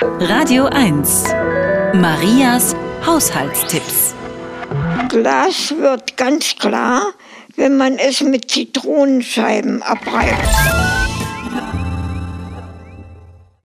Radio 1. Marias Haushaltstipps. Glas wird ganz klar, wenn man es mit Zitronenscheiben abreibt.